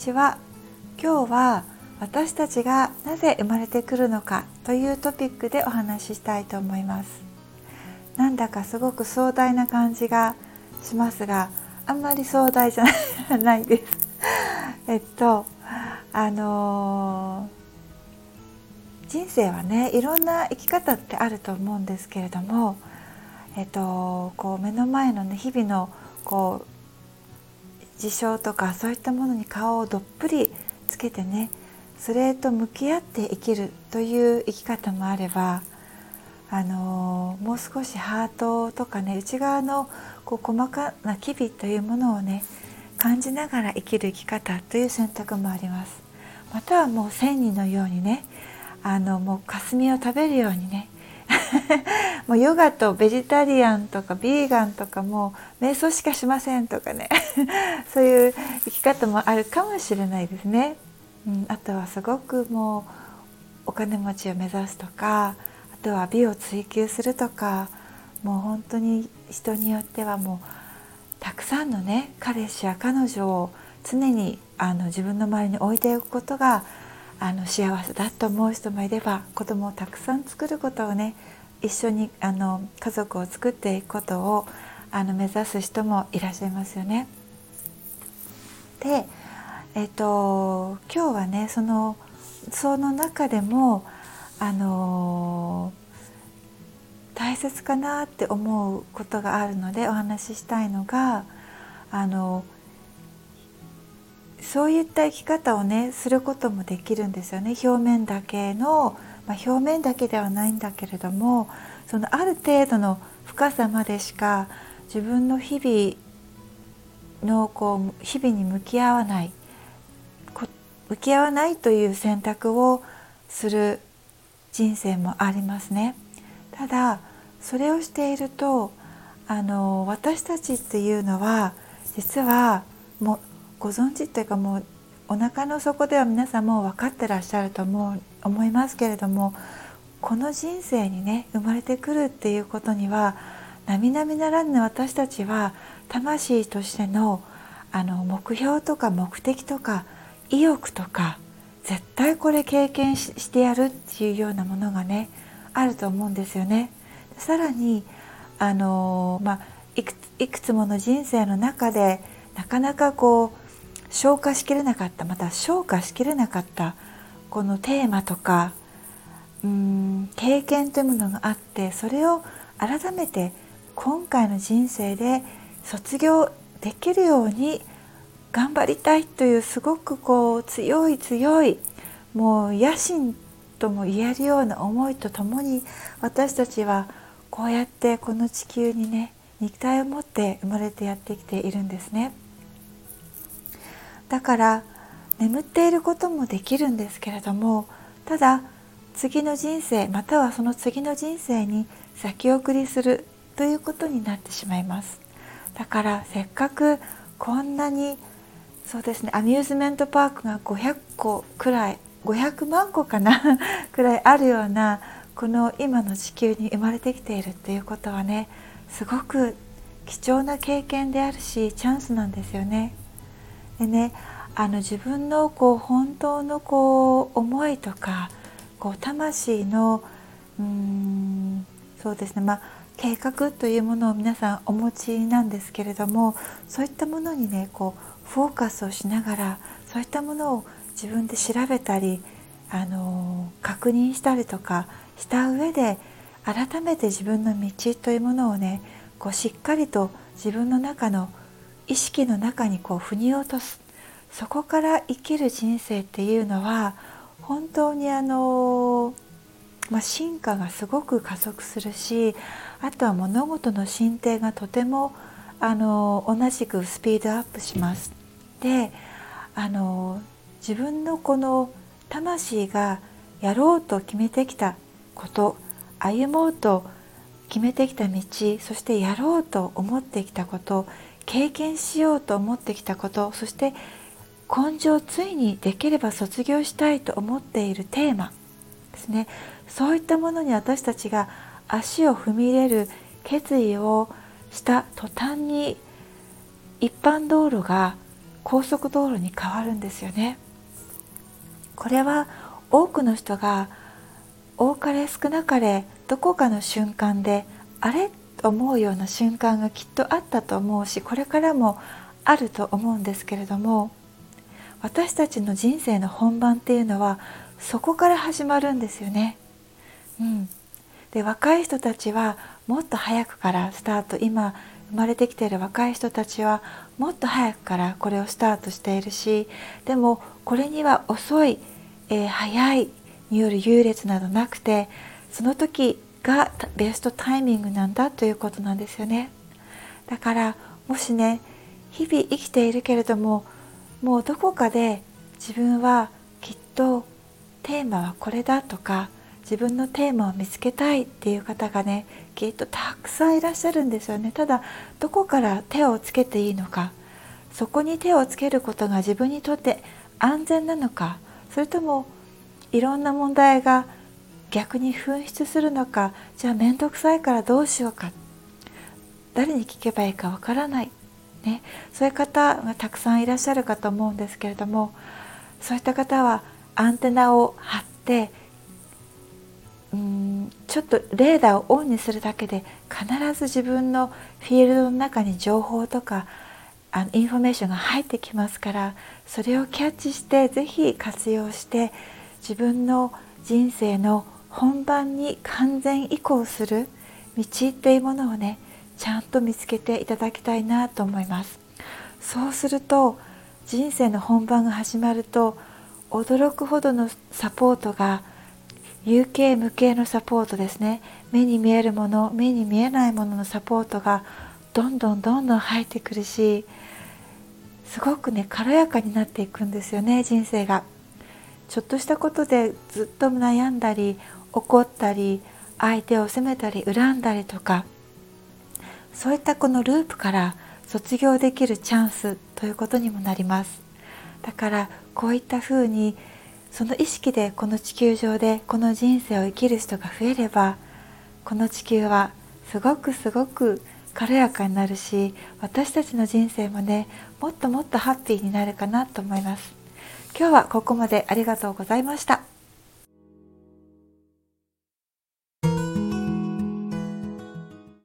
ちは。今日は私たちがなぜ生まれてくるのかというトピックでお話ししたいと思います。なんだかすごく壮大な感じがしますがあんまり壮大じゃないです。えっとあのー、人生はねいろんな生き方ってあると思うんですけれどもえっとこう目の前のね日々のこう事象とかそういったものに顔をどっぷりつけてねそれと向き合って生きるという生き方もあればあのもう少しハートとかね内側のこう細かな機微というものをね感じながら生きる生き方という選択もあります。またはもう千人のようにねあのもう霞を食べるようにねもうヨガとベジタリアンとかビーガンとかも瞑想しかしませんとかね そういう生き方もあるかもしれないですね。うん、あとはすごくもうお金持ちを目指すとかあとは美を追求するとかもう本当に人によってはもうたくさんのね彼氏や彼女を常にあの自分の周りに置いておくことがあの幸せだと思う人もいれば子供をたくさん作ることをね一緒にあの家族を作っていくことをあの目指す人もいらっしゃいますよね。で、えっと、今日はねそのその中でもあの大切かなって思うことがあるのでお話ししたいのがあのそういった生き方をねすることもできるんですよね表面だけの、まあ、表面だけではないんだけれどもそのある程度の深さまでしか自分の日々のこう日々に向き合わない向き合わないという選択をする人生もありますね。ただそれをしているとあの私たちっていうのは実はもうご存知というかもうお腹の底では皆さんもう分かってらっしゃると思う思いますけれどもこの人生にね生まれてくるっていうことには並々ならぬ私たちは魂としてのあの目標とか目的とか意欲とか絶対これ経験してやるっていうようなものがねあると思うんですよね。さらにあの、まあ、いくいくつもの人生の中でなかなかこう消化しきれなかったまた消化しきれなかったこのテーマとかうん経験というものがあってそれを改めて今回の人生で卒業できるように頑張りたいというすごくこう強い強いもう野心とも言えるような思いとともに私たちはこうやってこの地球にね肉体を持って生まれてやってきているんですね。だから眠っていることもできるんですけれどもただ次の人生またはその次の人生に先送りするということになってしまいますだからせっかくこんなにそうですねアミューズメントパークが500個くらい500万個かな くらいあるようなこの今の地球に生まれてきているっていうことはねすごく貴重な経験であるしチャンスなんですよね。でねあの自分のこう本当のこう思いとかこう魂のうんそうですねまあ計画というものを皆さんお持ちなんですけれどもそういったものにねこうフォーカスをしながらそういったものを自分で調べたりあの確認したりとかした上で改めて自分の道というものをねこうしっかりと自分の中の意識の中にこう腑に落とすそこから生きる人生っていうのは本当にあの、まあ、進化がすごく加速するしあとは物事の進展がとてもあの同じくスピードアップします。であの自分のこの魂がやろうと決めてきたこと歩もうと決めてきた道そしてやろうと思ってきたこと経験しようと思ってきたことそして根性ついにできれば卒業したいと思っているテーマ。ですね。そういったものに私たちが足を踏み入れる決意をした途端に一般道路が高速道路に変わるんですよね。これは多くの人が多かれ少なかれどこかの瞬間であれ？思うような瞬間がきっとあったと思うしこれからもあると思うんですけれども私たちの人生の本番っていうのはそこから始まるんですよね。うん、で若い人たちはもっと早くからスタート今生まれてきている若い人たちはもっと早くからこれをスタートしているしでもこれには遅い、えー、早いによる優劣などなくてその時がベストタイミングなんだということなんですよね。だからもしね日々生きているけれどももうどこかで自分はきっとテーマはこれだとか自分のテーマを見つけたいっていう方がねきっとたくさんいらっしゃるんですよね。ただどこから手をつけていいのかそこに手をつけることが自分にとって安全なのかそれともいろんな問題が逆に噴出するのかじゃあ面倒くさいからどうしようか。誰に聞けばいいかわからない、ね、そういう方がたくさんいらっしゃるかと思うんですけれどもそういった方はアンテナを張ってうんちょっとレーダーをオンにするだけで必ず自分のフィールドの中に情報とかあのインフォメーションが入ってきますからそれをキャッチして是非活用して自分の人生の本番に完全移行する道っていうものをねちゃんと見つけていただきたいなと思います。そうすると人生の本番が始まると驚くほどのサポートが有形無形のサポートですね。目に見えるもの目に見えないもののサポートがどんどんどんどん入ってくるしすごくね軽やかになっていくんですよね人生が。ちょっとしたことでずっと悩んだり怒ったり相手を責めたり恨んだりとかそういったこのループから卒業できるチャンスということにもなりますだからこういったふうにその意識でこの地球上でこの人生を生きる人が増えればこの地球はすごくすごく軽やかになるし私たちの人生もねもっともっとハッピーになるかなと思います今日はここまでありがとうございました。